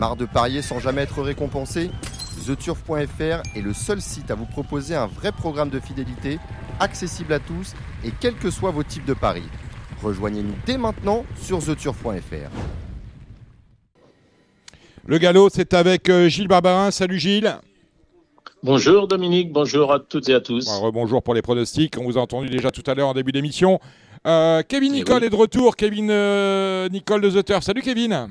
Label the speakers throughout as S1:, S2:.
S1: Marre de parier sans jamais être récompensé TheTurf.fr est le seul site à vous proposer un vrai programme de fidélité, accessible à tous et quels que soient vos types de paris. Rejoignez-nous dès maintenant sur TheTurf.fr.
S2: Le galop, c'est avec euh, Gilles Barbarin. Salut Gilles.
S3: Bonjour Dominique, bonjour à toutes et à tous.
S2: bonjour pour les pronostics. On vous a entendu déjà tout à l'heure en début d'émission. Euh, Kevin Nicole est de retour. Kevin euh, Nicole de The Turf. Salut Kevin.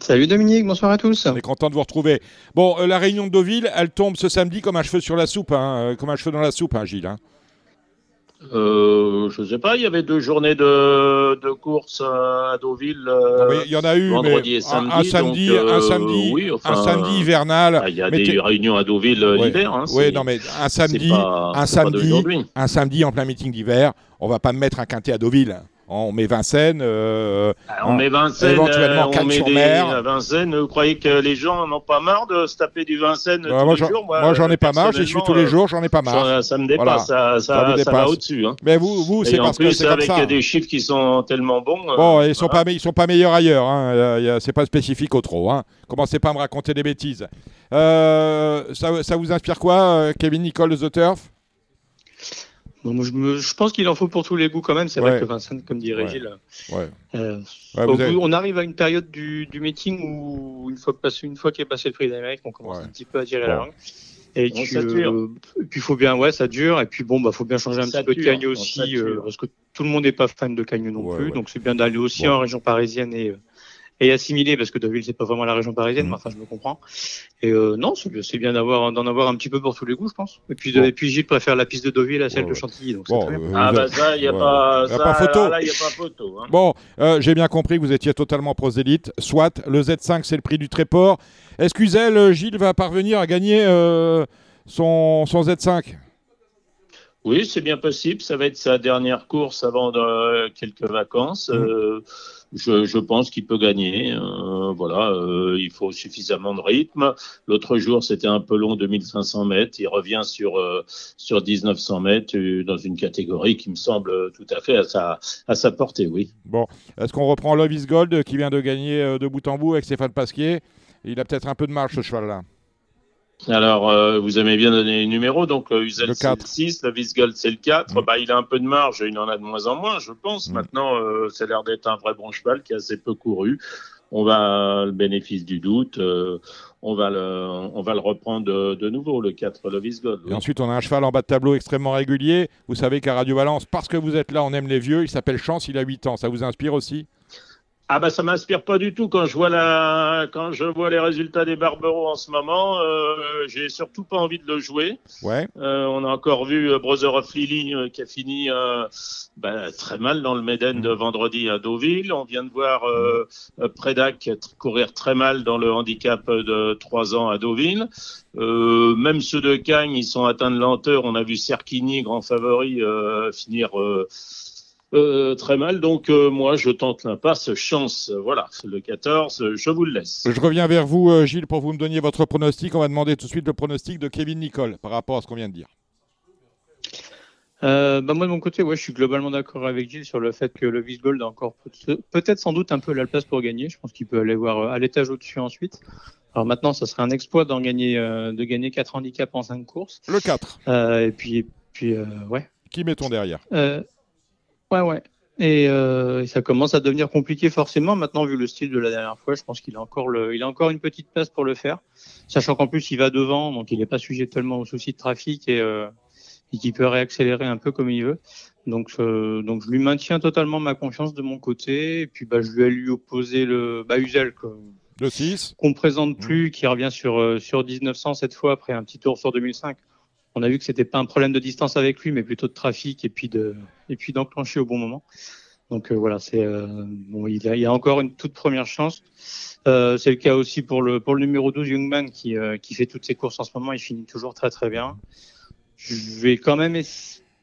S4: Salut Dominique, bonsoir à tous.
S2: On est content de vous retrouver. Bon, la réunion de Deauville, elle tombe ce samedi comme un cheveu sur la soupe, hein, comme un cheveu dans la soupe, hein, Gilles. Hein.
S3: Euh, je sais pas, il y avait deux journées de, de course à Deauville. Euh,
S2: il y en a eu, vendredi et samedi. Un, samedi, un samedi, euh, un samedi hivernal.
S3: Ah, il y a des réunions à Deauville l'hiver. Hein,
S2: oui, non mais un samedi, un samedi, un samedi en plein meeting d'hiver. On va pas mettre un quintet à Deauville. On met Vincennes.
S3: Euh, ah, on met Vincennes.
S2: Éventuellement,
S3: euh, on met des, mer. Vincennes. Vous croyez que les gens n'ont pas marre de se taper du Vincennes bah, tous
S2: moi,
S3: les jours?
S2: Moi, j'en ai pas marre. J'y suis tous les jours. J'en ai pas marre.
S3: Ça, me dépasse. Ça, ça, ça, va au-dessus. Hein.
S2: Mais vous, vous c'est parce que c'est comme ça.
S3: avec des chiffres qui sont tellement bons.
S2: Euh, bon, ils sont pas, ils sont pas meilleurs ailleurs. Hein. C'est pas spécifique au trop. Hein. Commencez pas à me raconter des bêtises. ça, vous inspire quoi, Kevin Nicole de The Turf?
S4: Je, pense qu'il en faut pour tous les goûts quand même. C'est vrai que Vincent, comme dit Régis, euh, on arrive à une période du, meeting où une fois, passé, une fois qu'il est passé le prix d'Amérique, on commence un petit peu à tirer la langue. Et puis, euh, puis faut bien, ouais, ça dure. Et puis bon, bah, faut bien changer un petit peu de cagne aussi, euh, parce que tout le monde n'est pas fan de cagne non plus. Donc c'est bien d'aller aussi en région parisienne et et assimilé parce que Deauville c'est pas vraiment la région parisienne, mm. mais enfin je me comprends. Et euh, non, c'est bien d'avoir d'en avoir un petit peu pour tous les goûts, je pense. Et puis, et puis Gilles préfère la piste de Deauville à celle de Chantilly, donc
S3: bon, euh, ah bah ça, il y a pas, ça, pas photo. Là, y a pas photo. Hein.
S2: Bon, euh, j'ai bien compris que vous étiez totalement prosélite. Soit le Z5 c'est le prix du Tréport. Est-ce qu'Uzel, Gilles va parvenir à gagner son, son Z5
S3: oui, c'est bien possible. Ça va être sa dernière course avant de, quelques vacances. Mm. Euh, je, je, pense qu'il peut gagner. Euh, voilà, euh, il faut suffisamment de rythme. L'autre jour, c'était un peu long, 2500 mètres. Il revient sur euh, sur 1900 mètres euh, dans une catégorie qui me semble tout à fait à sa à sa portée. Oui.
S2: Bon, est-ce qu'on reprend Love is Gold qui vient de gagner de bout en bout avec Stéphane Pasquier? Il a peut-être un peu de marge ce cheval-là.
S3: Alors, euh, vous aimez bien donner les numéros, donc euh, Uzel c'est le 6, la Visgold c'est le 4. Mm. Bah, il a un peu de marge, il en a de moins en moins, je pense. Mm. Maintenant, euh, c'est l'air d'être un vrai bon cheval qui a assez peu couru. On va le bénéfice du doute, euh, on va le, on va le reprendre de, nouveau, le 4, le Visgold.
S2: Et ensuite, on a un cheval en bas de tableau extrêmement régulier. Vous savez qu'à Radio Valence, parce que vous êtes là, on aime les vieux. Il s'appelle Chance, il a 8 ans. Ça vous inspire aussi?
S3: Ah bah ça m'inspire pas du tout quand je vois la quand je vois les résultats des Barberos en ce moment. Euh, j'ai surtout pas envie de le jouer.
S2: Ouais.
S3: Euh, on a encore vu euh, Brother of Lily euh, qui a fini euh, bah, très mal dans le Méden de vendredi à Deauville. On vient de voir euh, Predac courir très mal dans le handicap de 3 ans à Deauville. même ceux de Cagnes, ils sont atteints de lenteur. On a vu Cerchini, grand favori, finir euh, très mal. Donc euh, moi, je tente l'impasse. Chance, voilà, le 14, je vous le laisse.
S2: Je reviens vers vous, euh, Gilles, pour vous me donner votre pronostic. On va demander tout de suite le pronostic de Kevin Nicole par rapport à ce qu'on vient de dire.
S4: bah moi de mon côté, ouais, je suis globalement d'accord avec Gilles sur le fait que le Vice Gold a encore peut-être sans doute un peu la place pour gagner. Je pense qu'il peut aller voir à l'étage au-dessus ensuite. Alors maintenant, ça serait un exploit d'en gagner, de gagner 4 handicaps en 5 courses.
S2: Le 4.
S4: et puis, puis ouais.
S2: Qui mettons derrière?
S4: Ouais, ouais. Euh, et, ça commence à devenir compliqué forcément maintenant vu le style de la dernière fois. Je pense qu'il a encore le, il a encore une petite place pour le faire, sachant qu'en plus il va devant, donc il n'est pas sujet tellement aux soucis de trafic et, euh, et qu'il peut réaccélérer un peu comme il veut. Donc, euh, donc je lui maintiens totalement ma confiance de mon côté. Et puis bah, je lui ai lui opposé le bah, Uzel,
S2: le 6
S4: qu'on présente plus, qui revient sur euh, sur 1900 cette fois après un petit tour sur 2005 on a vu que c'était pas un problème de distance avec lui, mais plutôt de trafic et puis de et puis d'enclencher au bon moment. Donc euh, voilà, c'est euh, bon, il y, a, encore une toute première chance. Euh, c'est le cas aussi pour le pour le numéro 12 Youngman qui qui fait toutes ses courses en ce moment. Il finit toujours très très bien. Je vais quand même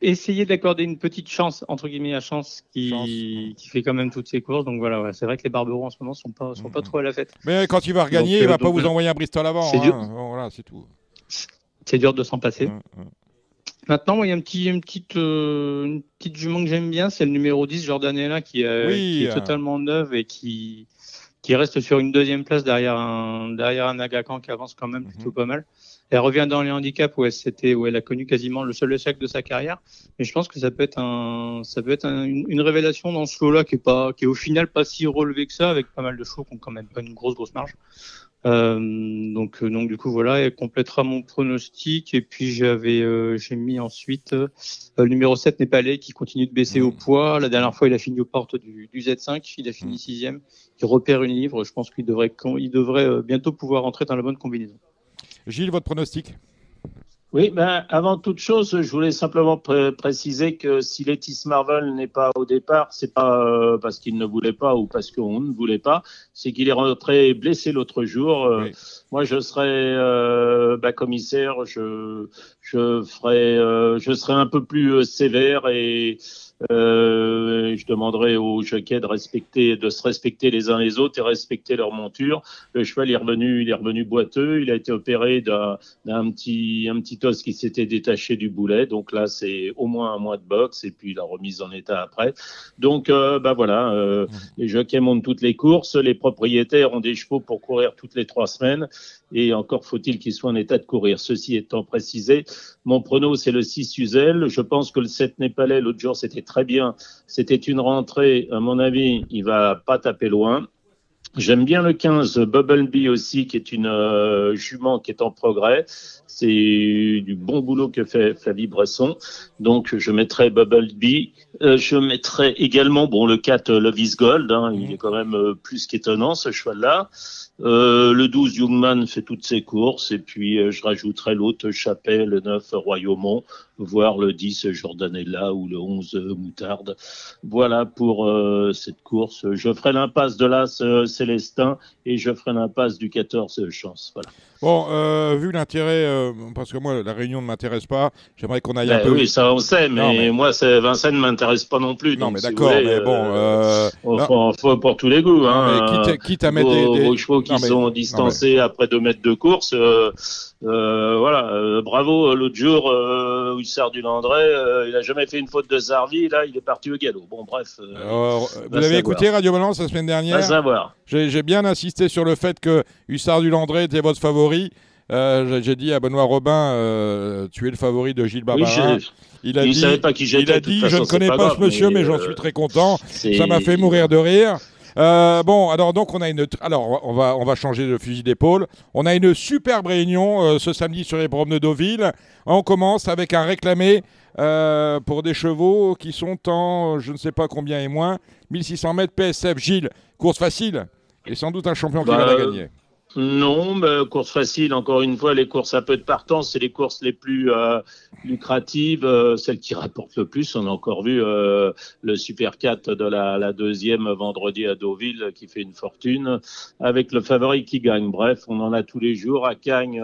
S4: essayer d'accorder une petite chance entre guillemets à chance qui qui fait quand même toutes ses courses. Donc voilà, c'est vrai que les Barberos en ce moment sont pas sont pas trop à la fête.
S2: Mais quand il va regagner, il va pas vous envoyer un Bristol avant. Hein. Voilà, c'est tout
S4: c'est dur de s'en passer. Mmh, mmh. Maintenant, il y a un petit, une, petite, euh, une petite jument que j'aime bien, c'est le numéro 10, Jordanella, qui, euh, qui est totalement neuve et qui, qui reste sur une deuxième place derrière un, derrière un Agacan qui avance quand même mhm. plutôt pas mal. Elle revient dans les handicaps où elle, c'était, où elle a connu quasiment le seul échec de sa carrière. Mais je pense que ça peut être, un, ça peut être une, révélation dans ce lot-là qui est, pas, qui est au final pas si relevé que ça, avec pas mal de chevaux qui ont quand même pas une grosse, grosse marge. Euh, donc, euh, donc du coup voilà, elle complétera mon pronostic et puis j'avais euh, j'ai mis ensuite le numéro 7 Népalais qui continue de baisser au mmh. poids. La dernière fois il a fini aux portes du, du Z5, il a fini mmh. sixième. Il repère une livre. Je pense qu'il devrait il devrait bientôt pouvoir entrer dans la bonne combinaison.
S2: Gilles, votre pronostic?
S3: Oui, ben, avant toute chose, je voulais simplement préciser que si Letis Marvel n'est pas au départ, c'est pas euh, parce qu'il ne voulait pas ou parce qu'on ne voulait pas, c'est qu'il est rentré blessé l'autre jour. Euh, moi, je serais euh, ben, commissaire, je, je ferai, je serai un peu plus sévère et euh, je demanderai aux jockeys de respecter, de se respecter les uns les autres et respecter leur monture. Le cheval est revenu, il est revenu boiteux. Il a été opéré d'un petit, un petit os qui s'était détaché du boulet. Donc là, c'est au moins un mois de boxe et puis la remise en état après. Donc, euh, bah voilà, euh, les jockeys montent toutes les courses. Les propriétaires ont des chevaux pour courir toutes les trois semaines et encore faut-il qu'ils soient en état de courir. Ceci étant précisé, mon prono, c'est le 6 Uzel. Je pense que le 7 Népalais, l'autre jour, c'était très bien. C'était une rentrée, à mon avis, il va pas taper loin. J'aime bien le 15 Bumblebee aussi, qui est une euh, jument qui est en progrès. C'est du bon boulot que fait Flavie Bresson. Donc, je mettrai Bumblebee. Euh, je mettrai également, bon, le 4 Love is Gold. Hein, il est quand même euh, plus qu'étonnant, ce cheval-là. Euh, le 12, Youngman fait toutes ses courses. Et puis, euh, je rajouterai l'autre Chapelle, le 9, Royaumont, voire le 10, Jordanella ou le 11, Moutarde. Voilà pour euh, cette course. Je ferai l'impasse de l'As Célestin et je ferai l'impasse du 14, Chance. Voilà.
S2: Bon, vu l'intérêt, parce que moi, la réunion ne m'intéresse pas, j'aimerais qu'on aille un
S3: ben
S2: peu.
S3: Oui, ça on sait, mais, moi, Vincennes ne m'intéresse pas non plus.
S2: Non, mais d'accord, mais bon. Euh,
S3: faut, faut, pour tous les goûts. Hein,
S2: quitte, quitte, à mettre des,
S3: des... chevaux qui sont distancés après deux mètres de course. Euh, voilà, euh, bravo. L'autre jour, euh, Hussard du Landré, il a jamais fait une faute de Zarvi. Là, il est parti au galop. Bon, bref.
S2: vous avez écouté Radio Balance la semaine dernière. J'ai bien insisté sur le fait que Hussard du Landré était votre favori. J'ai dit à Benoît Robin, tu es le favori de Gilles Barbarin.
S3: il a dit, savait pas qui
S2: il a dit, je ne connais pas, ce monsieur, mais, j'en suis très content. Ça m'a fait mourir de rire. Euh, bon, alors donc on a une, alors on va on va changer de fusil d'épaule. On a une superbe réunion euh, ce samedi sur les promenades de Deauville. On commence avec un réclamé euh, pour des chevaux qui sont en je ne sais pas combien et moins 1600 mètres PSF. Gilles, course facile et sans doute un champion qui va la bah, gagner.
S3: Non, mais course facile, encore une fois, les courses à peu de partance, c'est les courses les plus euh, lucratives, euh, celles qui rapportent le plus. On a encore vu euh, le Super 4 de la, la, deuxième vendredi à Deauville qui fait une fortune, avec le favori qui gagne. Bref, on en a tous les jours. À Cagnes,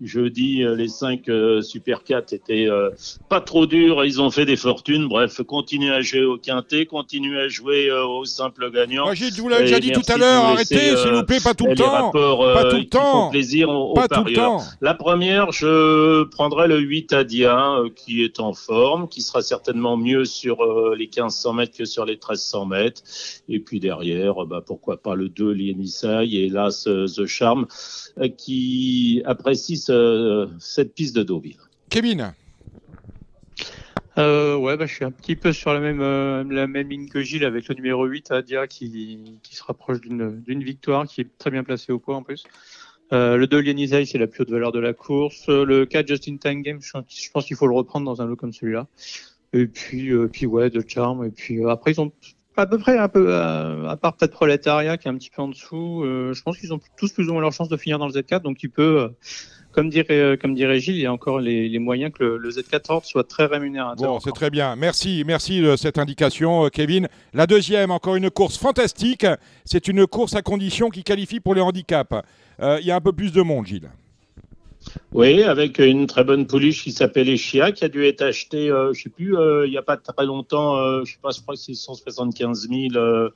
S3: jeudi, les cinq Super 4 étaient pas trop durs, ils ont fait des fortunes. Bref, continuez à jouer au quintet, continuez à jouer au simple gagnant.
S2: Moi, j'ai vous l'avais déjà dit tout à l'heure, arrêtez, s'il vous plaît, pas tout le temps pas tout le temps.
S3: plaisir aux, pas tout le temps. La première, je prendrai le 8 Adia euh, qui est en forme, qui sera certainement mieux sur euh, les 1500 mètres que sur les 1300 mètres. Et puis derrière, bah, pourquoi pas le 2 Lienisai et hélas The Charm euh, qui apprécie cette piste de Deauville.
S2: Kevin
S4: euh, ouais, bah, je suis un petit peu sur la même, euh, la même ligne que Gilles avec le numéro 8, Adia, qui, qui se rapproche d'une victoire, qui est très bien placé au poids en plus. Euh, le 2, Lianizai, c'est la plus haute valeur de la course. Le 4, Justin Time Game, je, pense qu'il faut le reprendre dans un lot comme celui-là. Et puis, euh, puis ouais, de Charm. Et puis euh, après, ils ont à peu près un peu, à part peut-être Proletariat qui est un petit peu en dessous. je pense qu'ils ont tous plus ou moins leur chance de finir dans le Z4, donc il peut comme dirait, euh, comme dirait Gilles, il y a encore les, moyens que le, Z14 soit très rémunérateur.
S2: Bon, c'est très bien. Merci, merci de cette indication, euh, Kevin. La deuxième, encore une course fantastique. C'est une course à condition qui qualifie pour les handicaps. Euh, il y a un peu plus de monde, Gilles.
S3: Oui, avec une très bonne pouliche qui s'appelle Echia, qui a dû être achetée, je ne sais plus, il n'y a pas très longtemps, je sais pas, je crois que c'est 175 000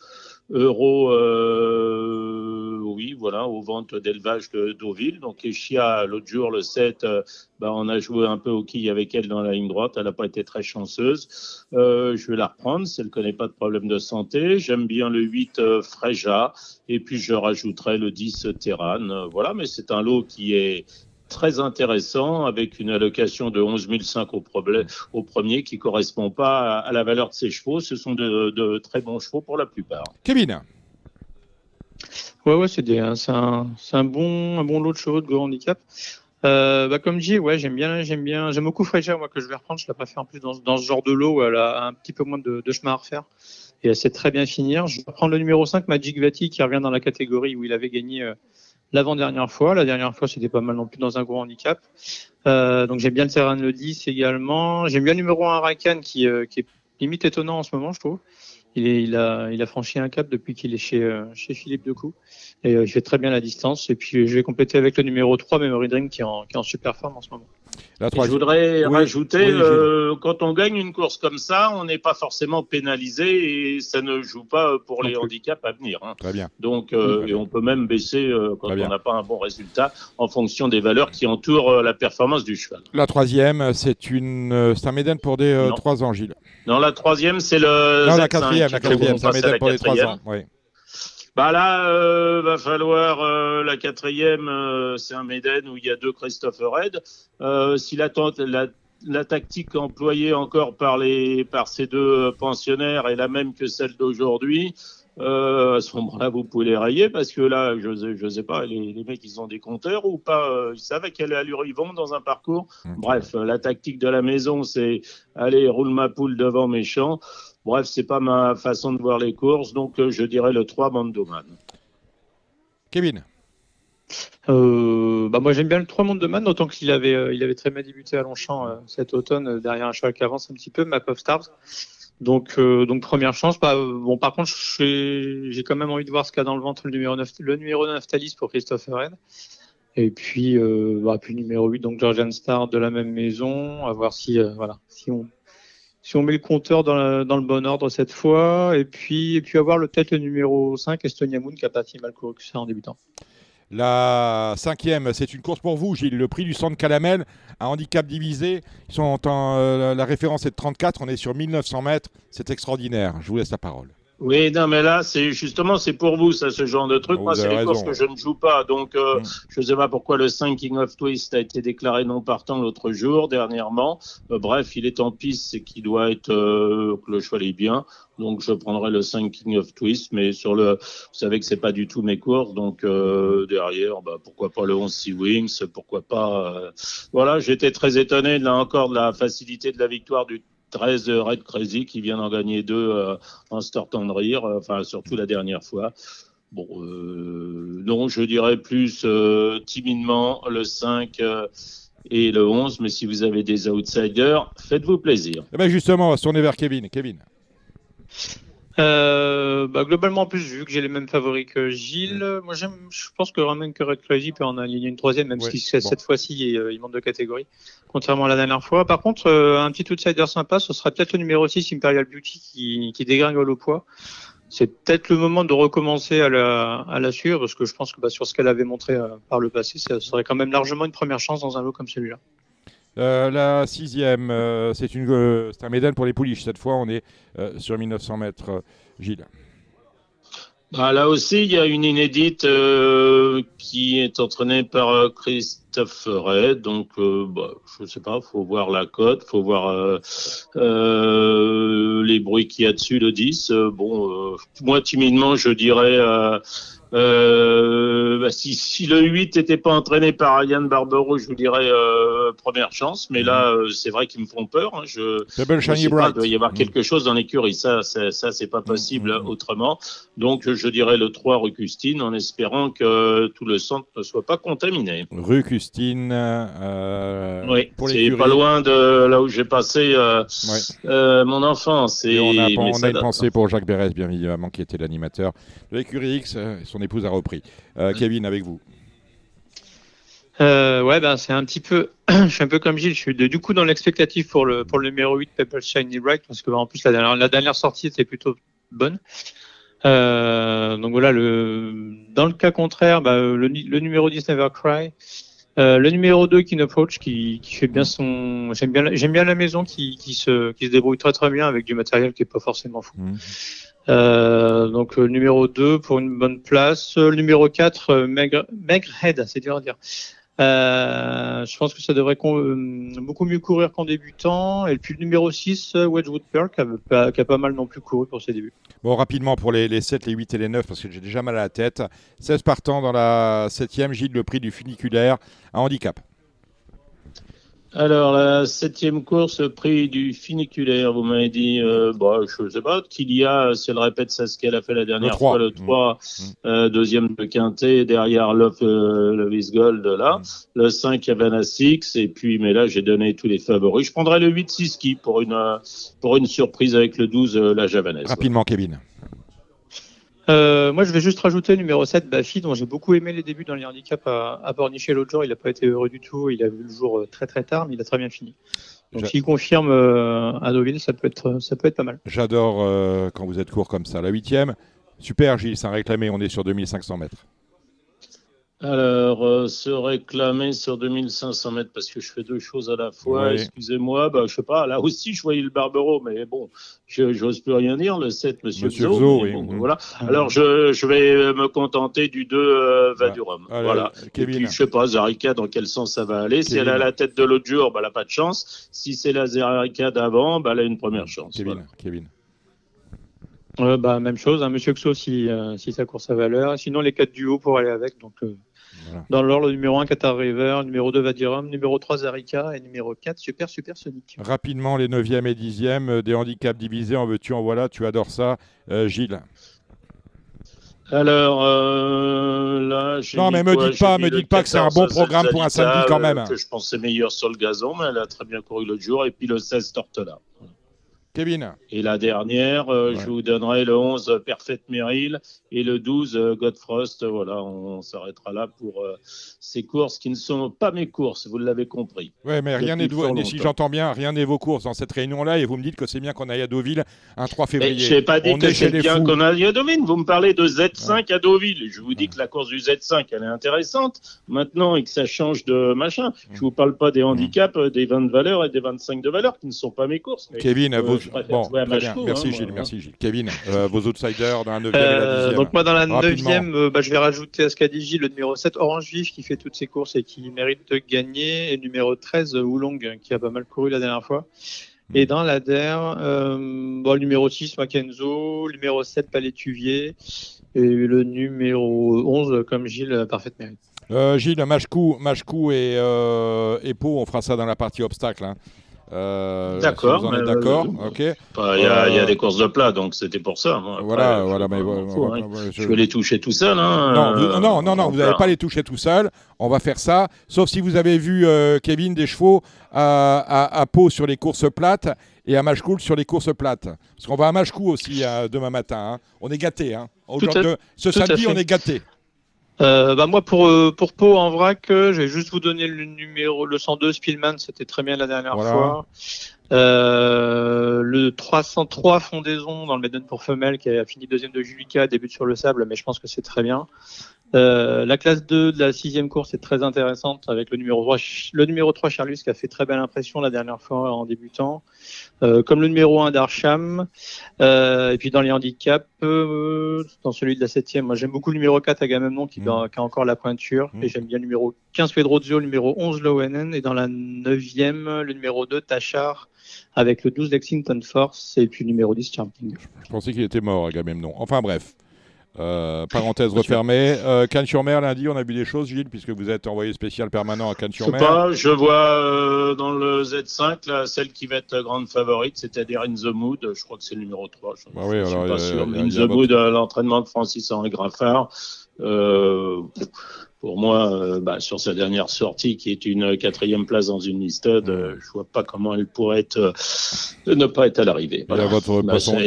S3: euros, euh, oui, voilà, aux ventes d'élevage de Deauville. Donc, Echia, l'autre jour, le 7, euh, bah, on a joué un peu au quille avec elle dans la ligne droite. Elle n'a pas été très chanceuse. Euh, je vais la reprendre si elle ne connaît pas de problème de santé. J'aime bien le 8 euh, Fréja. Et puis, je rajouterai le 10 Terran. voilà, mais c'est un lot qui est très intéressant avec une allocation de 11 500 au, au premier qui correspond pas à, la valeur de ces chevaux. Ce sont de, très bons chevaux pour la plupart.
S2: Kevin
S4: Ouais, ouais, c'est un, un, bon, un bon lot de chevaux de gros handicap. Euh, bah, comme dit, ouais, j'aime bien, j'aime bien, j'aime beaucoup Freja, moi, que je vais reprendre. Je la préfère en plus dans, dans ce genre de lot où elle a un petit peu moins de, de chemin à refaire. Et elle sait très bien finir. Je vais prendre le numéro 5, Magic Vati, qui revient dans la catégorie où il avait gagné euh, l'avant-dernière fois. La dernière fois, c'était pas mal non plus dans un gros handicap. Euh, donc j'aime bien le terrain de le 10 également. J'aime bien le numéro 1 Rakan qui, euh, qui est limite étonnant en ce moment, je trouve. Il, est, il, a, il a franchi un cap depuis qu'il est chez, euh, chez Philippe Decou. Et euh, il fait très bien la distance. Et puis je vais compléter avec le numéro 3, Memory Dream, qui est en, qui est en super forme en ce moment
S3: je voudrais rajouter, euh, quand on gagne une course comme ça, on n'est pas forcément pénalisé et ça ne joue pas pour les handicaps à venir. Hein.
S2: Très bien.
S3: Donc, euh, et on peut même baisser euh, quand on n'a pas un bon résultat en fonction des valeurs qui entourent la performance du cheval.
S2: La troisième, c'est une, c'est un médaine pour des trois ans, Gilles.
S3: Non, la troisième, c'est le.
S2: Non, la quatrième, la quatrième, c'est un médaine pour les trois ans. Oui.
S3: Bah là, euh, va falloir euh, la quatrième, euh, c'est un Méden où il y a deux Christopher Red. Euh, si la, la, la, tactique employée encore par les par ces deux pensionnaires est la même que celle d'aujourd'hui, euh, à ce moment-là, vous pouvez les rayer parce que là, je sais, je sais pas, les, les mecs, ils ont des compteurs ou pas Ils savent à quelle allure ils vont dans un parcours. Bref, la tactique de la maison, c'est allez, roule ma poule devant mes champs. Bref, c'est pas ma façon de voir les courses, donc euh, je dirais le 3 Mandoman.
S2: Kevin
S4: euh, bah moi j'aime bien le 3 Mandoman, d'autant qu'il avait, euh, il avait très bien débuté à Longchamp cet automne derrière un cheval qui avance un petit peu, Map of Stars. Donc, donc première chance. Bah, bon, par contre, j'ai quand même envie de voir ce qu'il y a dans le ventre le numéro 9, le numéro 9 Thalys pour Christophe Ren. Et puis, bah, puis numéro 8, donc Georgian Star de la même maison, à voir si, voilà, si on si on met le compteur dans, le bon ordre cette fois, et puis, et puis avoir peut-être le numéro 5, Estonia Moon, qui a pas si mal couru que ça en débutant.
S2: La cinquième, c'est une course pour vous, Gilles. Le prix du centre Calamel, un handicap divisé. Ils sont en, euh, la référence est de 34, on est sur 1900 mètres. C'est extraordinaire. Je vous laisse la parole.
S3: Oui, non, mais là, c'est justement, c'est pour vous, ça, ce genre de truc. Moi, c'est les courses que je ne joue pas. Donc, euh, mm. je ne sais pas pourquoi le 5 King of Twist a été déclaré non partant l'autre jour, dernièrement. Euh, bref, il est en piste, c'est qu'il doit être, euh, que le cheval est bien. Donc, je prendrai le 5 King of Twist, mais sur le, vous savez que c'est pas du tout mes courses. Donc, derrière, bah, pourquoi pas le 11 Sea Wings, pourquoi pas, voilà, j'étais très étonné, là encore, de la facilité de la victoire du 13 Red Crazy qui vient d'en gagner deux euh, en startant de rire, euh, enfin surtout la dernière fois. Bon, euh, non, je dirais plus euh, timidement le 5 et le 11, mais si vous avez des outsiders, faites-vous plaisir.
S2: Eh ben justement, on va se tourner vers Kevin. Kevin.
S4: Euh, bah, globalement, en plus, vu que j'ai les mêmes favoris que Gilles, moi j'aime, je pense que Romain que Red Crazy peut en aligner une troisième, même si cette fois-ci il, manque de catégorie, contrairement à la dernière fois. Par contre, euh, un petit outsider sympa, ce sera peut-être le numéro 6, Imperial Beauty, qui, qui dégringole au poids. C'est peut-être le moment de recommencer à la, à la suivre, parce que je pense que bah, sur ce qu'elle avait montré euh, par le passé, ça serait quand même largement une première chance dans un lot comme celui-là.
S2: Euh, la sixième, euh, euh, c'est un médaille pour les pouliches. Cette fois, on est sur 1900 mètres, Gilles.
S3: Bah, là aussi, il y a une inédite qui est entraînée par Christophe Red. Donc, bah, je ne sais pas, faut voir la cote, faut voir les bruits qu'il y a dessus, le 10. bon, moi, timidement, je dirais euh, bah, si, si, le 8 n'était pas entraîné par Yann Barbero, je vous dirais euh, première chance. Mais là, mhm. euh, c'est vrai qu'ils me font peur. Hein. Je, je sais pas, il doit y avoir mhm. quelque chose dans l'écurie. Ça, ça, ça c'est pas possible mhm. autrement. Donc, je dirais le 3 rue Custine, en espérant que tout le centre ne soit pas contaminé.
S2: Rue Custine.
S3: Euh, oui, c'est pas loin de là où j'ai passé mon enfance.
S2: Et, on a, on a une pensée pour Jacques Bérez, bien évidemment, qui était l'animateur de l'écurie X. Son épouse a repris. Kevin, avec vous.
S4: Euh, ouais, ben c'est un petit peu, je suis un peu comme Gilles, je suis du coup dans l'expectative pour le pour le numéro 8 Pepper Shiny Bright parce que ben, en plus la dernière, la dernière sortie était plutôt bonne. donc voilà, le, dans le cas contraire, bah, le, numéro 10 Never Cry, le numéro 2 Kin Approach qui, qui fait bien son, j'aime bien, j'aime bien la maison qui, qui, se, qui se débrouille très très bien avec du matériel qui est pas forcément fou. Mmh. Euh, donc le numéro 2 pour une bonne place. Le numéro 4, Meghead, c'est dur à dire. Euh, je pense que ça devrait euh, beaucoup mieux courir qu'en débutant. Et puis le numéro 6, Wedgwood Pearl, qui a, pas mal non plus couru pour ses débuts.
S2: Bon, rapidement pour les, les 7, les 8 et les 9, parce que j'ai déjà mal à la tête. 16 partants dans la 7e, Gilles, le prix du funiculaire, un handicap.
S3: Alors, la septième course, prix du funiculaire, vous m'avez dit, euh, bon, je ne sais pas, qu'il y a, si elle répète ça, ce qu'elle a fait la dernière fois, le 3, mmh. mmh. euh, deuxième de Quintet, derrière Love, euh, Love Gold, là, mmh. le 5, Havana Six, et puis, mais là, j'ai donné tous les favoris. Je prendrai le 8 Siski pour une, euh, pour une surprise avec le 12, euh, la Javanaise.
S2: Rapidement, Kevin.
S4: Euh, moi, je vais juste rajouter numéro 7, Bafi, dont j'ai beaucoup aimé les débuts dans les handicaps à, à Pornichet l'autre jour. Il n'a pas été heureux du tout. Il a vu le jour euh, très très tard, mais il a très bien fini. Donc, s'il confirme euh, à Deauville, ça peut être, ça peut être pas mal.
S2: J'adore euh, quand vous êtes court comme ça. La huitième, super Gilles, c'est un réclamé. On est sur 2500 mètres.
S3: Alors, euh, se réclamer sur 2500 mètres parce que je fais deux choses à la fois, excusez-moi, bah, je sais pas, là aussi je voyais le Barbero, mais bon, je j'ose plus rien dire, le 7, Monsieur, Monsieur oui. voilà. Alors, je, je, vais me contenter du 2 euh, Vadurum. voilà. Kevin. Et puis, je sais pas, Zarika, dans quel sens ça va aller. Si elle a la tête de l'autre jour, bah, elle n'a pas de chance. Si c'est la Zarika d'avant, bah, elle a une première chance.
S2: Kevin. Kevin.
S4: Euh, bah, même chose, hein, Monsieur Xo si, euh, si ça court sa valeur. Sinon, les quatre duos pour aller avec. Donc, euh, Dans l'ordre, numéro 1, Qatar River, numéro 2, Vadirum, numéro 3, Zarika et numéro 4, Super Super Sonic.
S2: Rapidement, les 9e et 10e, des handicaps divisés, en veux-tu, en voilà, tu adores ça. Gilles
S3: alors là,
S2: non, mais me dites pas, me dites pas que c'est un bon programme pour un samedi quand même.
S3: Que je pensais meilleur sur le gazon, mais elle a très bien couru l'autre jour. Et puis le 16 Tortola.
S2: Kevin.
S3: Et la dernière, euh, je vous donnerai le 11 euh, Perfect Merrill et le 12 euh, Godfrost. Voilà, on, s'arrêtera là pour ces courses qui ne sont pas mes courses, vous l'avez compris.
S2: Oui, mais rien n'est si j'entends bien, rien n'est vos courses dans cette réunion-là et vous me dites que c'est bien qu'on aille à Deauville un 3 février.
S3: Je n'ai pas dit que c'est bien qu'on aille à Deauville. Vous me parlez de Z5 à Deauville. Je vous dis que la course du Z5, elle est intéressante maintenant et que ça change de machin. Je ne vous parle pas des handicaps, des 20 de valeur et des 25 de valeur qui ne sont pas mes courses.
S2: Kevin, vous, Bon, Merci hein, Gilles, merci Gilles. Kevin, euh, vos outsiders dans la 9e et la 10e.
S4: Donc moi dans la 9e, euh, bah, je vais rajouter à ce qu'a dit Gilles le numéro 7, Orange Vif, qui fait toutes ses courses et qui mérite de gagner, et le numéro 13, Oulong, qui a pas mal couru la dernière fois. Et hmm. dans la DER, euh, bon, le numéro 6, Mackenzo, le numéro 7, Palétuvier, et le numéro 11, comme Gilles, Parfaite Mérite.
S2: Euh, Gilles, Machkou, et, euh, et Pau, on fera ça dans la partie obstacle. Hein.
S3: Euh, d'accord.
S2: vous d'accord, ok. Il
S3: y, a euh, des courses de plat, donc c'était pour ça.
S2: voilà, voilà, mais
S3: je... vais les toucher tout seul. Hein,
S2: non, non, non, non, vous n'allez pas les toucher tout seul. On va faire ça, sauf si vous avez vu euh, Kevin des chevaux à, à, à, Pau sur les courses plates et à Machkou sur les courses plates. Parce qu'on va à Machkou aussi demain matin. Hein. On est gâtés. Hein. ce samedi, on est gâtés.
S4: Euh, bah moi pour euh, pour Pau en vrac, euh, je vais juste vous donner le numéro le 102 Spillman, c'était très bien la dernière fois. Euh, le 303 Fondaison dans le Maiden pour femelle qui a fini deuxième de Julica, débute sur le sable, mais je pense que c'est très bien. Euh, la classe 2 de la sixième course est très intéressante avec le numéro 3, le numéro 3 Charlus qui a fait très belle impression la dernière fois en débutant, euh, comme le numéro 1 d'Archam. Euh, et puis dans les handicaps, dans celui de la septième, moi j'aime beaucoup le numéro 4 Agamemnon qui, mmh. qui a encore la pointure mmh. et j'aime bien le numéro 15 Pedrozio, le numéro 11 Lowenen et dans la neuvième le numéro 2 Tachar avec le 12 Lexington Force et puis le numéro 10 Champing.
S2: Je pensais qu'il était mort Agamemnon. Enfin bref. Euh, parenthèse refermée. Euh, Cannes-sur-Mer, lundi, on a vu des choses, Gilles, puisque vous êtes envoyé spécial permanent à Cannes-sur-Mer.
S3: Je pas, je vois euh, dans le Z5, là, celle qui va être grande favorite, c'est-à-dire In the Mood. Je crois que c'est le numéro 3. Je, bah oui, suis pas sûr. In the Mood, l'entraînement de Francis-Henri Graffard. Euh, pour moi, euh, bah, sur sa dernière sortie, qui est une quatrième place dans une liste, euh, je vois pas comment elle pourrait être, euh, ne pas être à l'arrivée. Voilà. Votre bah, poisson...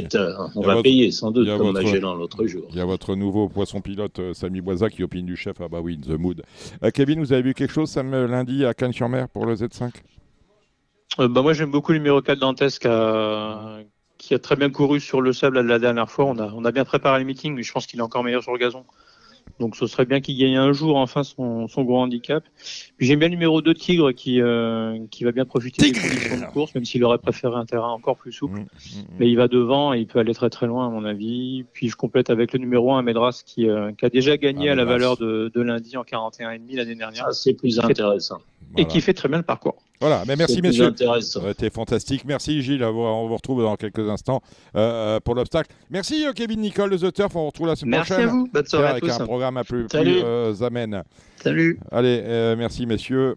S3: on va payer sans doute, comme votre... on a gêné l'autre jour.
S2: Il y a votre nouveau poisson pilote, Samy Boisa, qui opine du chef. Ah bah oui, The Mood. Kevin, vous avez vu quelque chose samedi lundi à Cannes-sur-Mer pour le Z5
S4: bah Moi, j'aime beaucoup le numéro 4 Dantesque qui a très bien couru sur le sable la dernière fois. On a, on a bien préparé le meeting, mais je pense qu'il est encore meilleur sur le gazon. Donc ce serait bien qu'il gagne un jour enfin son, son gros handicap. Puis j'aime bien le numéro 2 Tigre qui, euh, qui va bien profiter des conditions de course, même s'il aurait préféré un terrain encore plus souple. Mmh, mmh, mmh. Mais il va devant et il peut aller très très loin à mon avis. Puis je complète avec le numéro 1 Medras qui, euh, qui a déjà gagné ah, à la valeur de, de lundi en 41,5 l'année dernière.
S3: Ah, c'est plus intéressant.
S4: Et qui fait très bien le parcours.
S2: Voilà, mais merci messieurs. C'était fantastique. Merci Gilles, on vous retrouve dans quelques instants euh, pour l'obstacle. Merci Kevin Nicole de The Turf, on vous retrouve la semaine
S4: merci
S2: prochaine.
S4: Merci à vous, bonne soirée
S2: avec
S4: à tous.
S2: un programme peu plus, euh, amène.
S4: Salut.
S2: Allez, euh, merci messieurs.